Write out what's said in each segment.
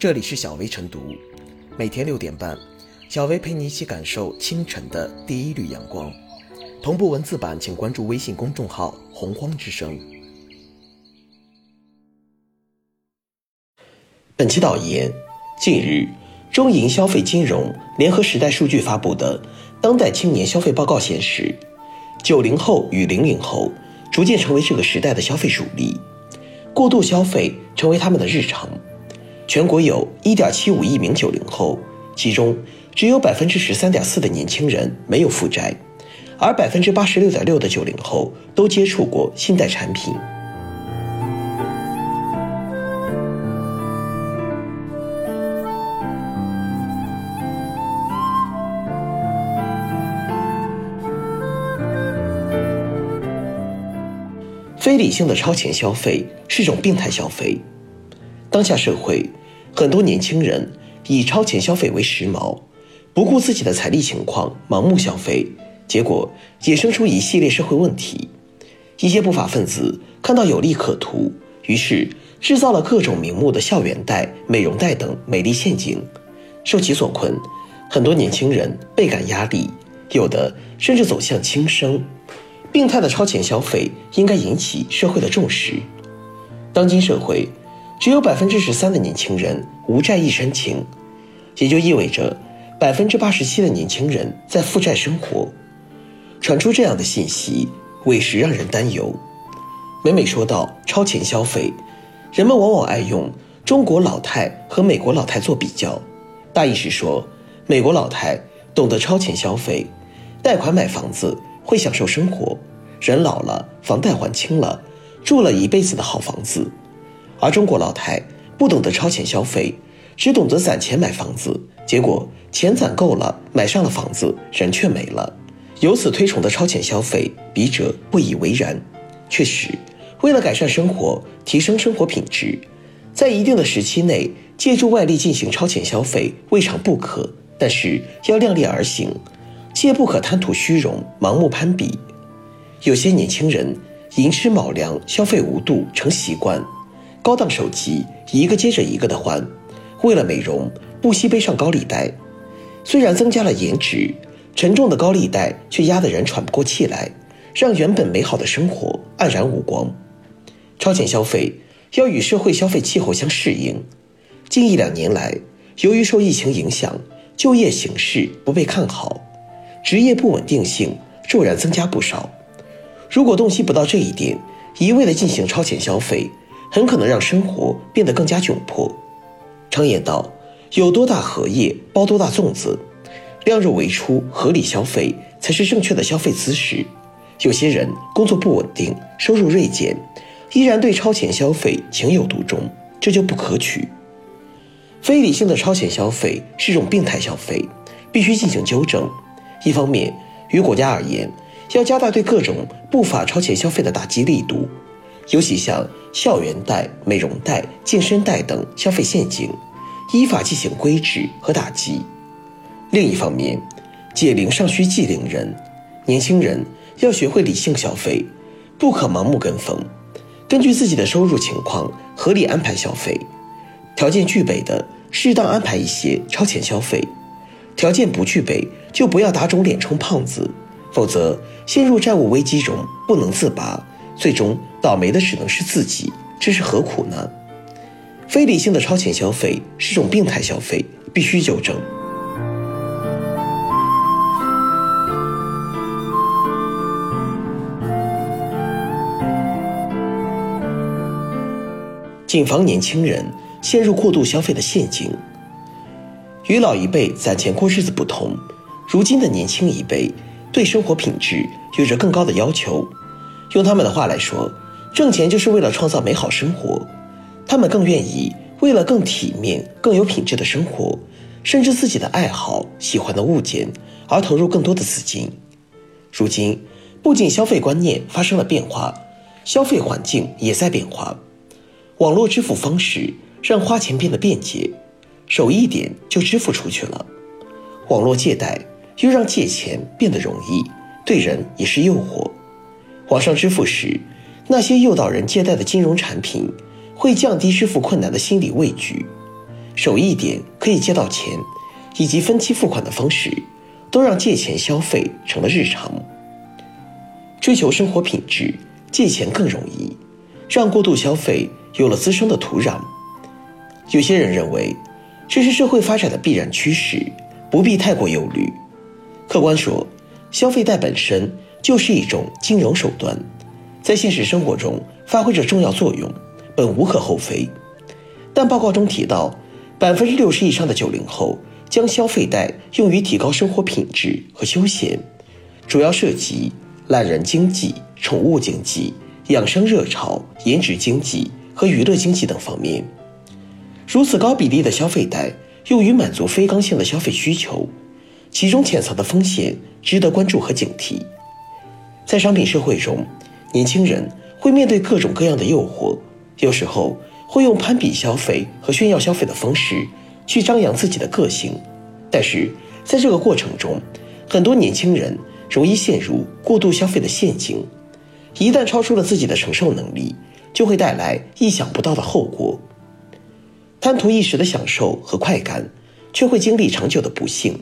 这里是小薇晨读，每天六点半，小薇陪你一起感受清晨的第一缕阳光。同步文字版，请关注微信公众号“洪荒之声”。本期导言：近日，中银消费金融联合时代数据发布的《当代青年消费报告》显示，九零后与零零后逐渐成为这个时代的消费主力，过度消费成为他们的日常。全国有1.75亿名九零后，其中只有百分之十三点四的年轻人没有负债，而百分之八十六点六的九零后都接触过信贷产品。非理性的超前消费是种病态消费，当下社会。很多年轻人以超前消费为时髦，不顾自己的财力情况盲目消费，结果衍生出一系列社会问题。一些不法分子看到有利可图，于是制造了各种名目的校园贷、美容贷等美丽陷阱，受其所困，很多年轻人倍感压力，有的甚至走向轻生。病态的超前消费应该引起社会的重视。当今社会。只有百分之十三的年轻人无债一身轻，也就意味着百分之八十七的年轻人在负债生活。传出这样的信息，委实让人担忧。每每说到超前消费，人们往往爱用中国老太和美国老太做比较，大意是说，美国老太懂得超前消费，贷款买房子会享受生活，人老了房贷还清了，住了一辈子的好房子。而中国老太不懂得超前消费，只懂得攒钱买房子，结果钱攒够了，买上了房子，人却没了。由此推崇的超前消费，笔者不以为然。确实，为了改善生活、提升生活品质，在一定的时期内借助外力进行超前消费未尝不可，但是要量力而行，切不可贪图虚荣、盲目攀比。有些年轻人寅吃卯粮、消费无度成习惯。高档手机一个接着一个的换，为了美容不惜背上高利贷，虽然增加了颜值，沉重的高利贷却压得人喘不过气来，让原本美好的生活黯然无光。超前消费要与社会消费气候相适应。近一两年来，由于受疫情影响，就业形势不被看好，职业不稳定性骤然增加不少。如果洞悉不到这一点，一味的进行超前消费。很可能让生活变得更加窘迫。常言道：“有多大荷叶包多大粽子。”量入为出、合理消费才是正确的消费姿势。有些人工作不稳定，收入锐减，依然对超前消费情有独钟，这就不可取。非理性的超前消费是种病态消费，必须进行纠正。一方面，于国家而言，要加大对各种不法超前消费的打击力度。尤其像校园贷、美容贷、健身贷等消费陷阱，依法进行规制和打击。另一方面，解铃尚需系铃人，年轻人要学会理性消费，不可盲目跟风，根据自己的收入情况合理安排消费。条件具备的，适当安排一些超前消费；条件不具备，就不要打肿脸充胖子，否则陷入债务危机中不能自拔。最终倒霉的只能是自己，这是何苦呢？非理性的超前消费是种病态消费，必须纠正。谨防年轻人陷入过度消费的陷阱。与老一辈攒钱过日子不同，如今的年轻一辈对生活品质有着更高的要求。用他们的话来说，挣钱就是为了创造美好生活。他们更愿意为了更体面、更有品质的生活，甚至自己的爱好、喜欢的物件而投入更多的资金。如今，不仅消费观念发生了变化，消费环境也在变化。网络支付方式让花钱变得便捷，手一点就支付出去了。网络借贷又让借钱变得容易，对人也是诱惑。网上支付时，那些诱导人借贷的金融产品，会降低支付困难的心理畏惧。手一点可以借到钱，以及分期付款的方式，都让借钱消费成了日常。追求生活品质，借钱更容易，让过度消费有了滋生的土壤。有些人认为，这是社会发展的必然趋势，不必太过忧虑。客观说，消费贷本身就是一种金融手段，在现实生活中发挥着重要作用，本无可厚非。但报告中提到，百分之六十以上的九零后将消费贷用于提高生活品质和休闲，主要涉及。懒人经济、宠物经济、养生热潮、颜值经济和娱乐经济等方面，如此高比例的消费贷用于满足非刚性的消费需求，其中潜藏的风险值得关注和警惕。在商品社会中，年轻人会面对各种各样的诱惑，有时候会用攀比消费和炫耀消费的方式去张扬自己的个性，但是在这个过程中，很多年轻人。容易陷入过度消费的陷阱，一旦超出了自己的承受能力，就会带来意想不到的后果。贪图一时的享受和快感，却会经历长久的不幸。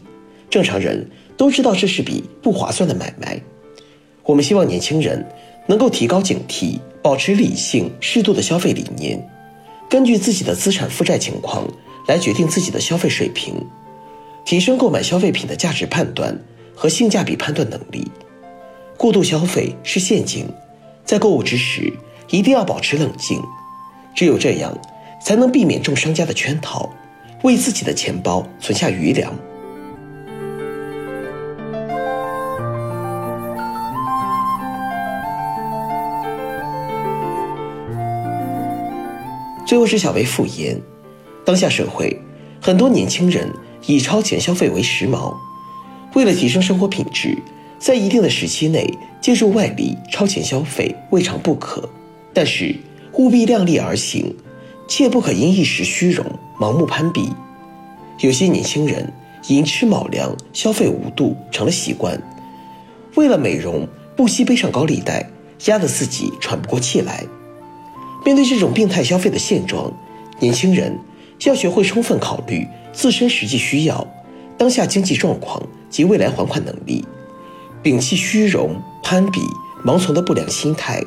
正常人都知道这是笔不划算的买卖。我们希望年轻人能够提高警惕，保持理性适度的消费理念，根据自己的资产负债情况来决定自己的消费水平，提升购买消费品的价值判断。和性价比判断能力，过度消费是陷阱，在购物之时一定要保持冷静，只有这样，才能避免中商家的圈套，为自己的钱包存下余粮。最后是小薇复言，当下社会，很多年轻人以超前消费为时髦。为了提升生活品质，在一定的时期内借助外力超前消费未尝不可，但是务必量力而行，切不可因一时虚荣盲目攀比。有些年轻人寅吃卯粮，消费无度成了习惯，为了美容不惜背上高利贷，压得自己喘不过气来。面对这种病态消费的现状，年轻人要学会充分考虑自身实际需要。当下经济状况及未来还款能力，摒弃虚荣、攀比、盲从的不良心态，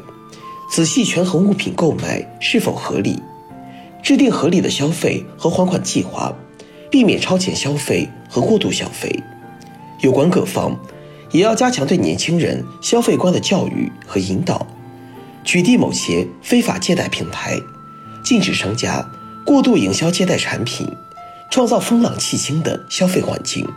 仔细权衡物品购买是否合理，制定合理的消费和还款计划，避免超前消费和过度消费。有关各方也要加强对年轻人消费观的教育和引导，取缔某些非法借贷平台，禁止商家过度营销借贷产品。创造风浪气清的消费环境。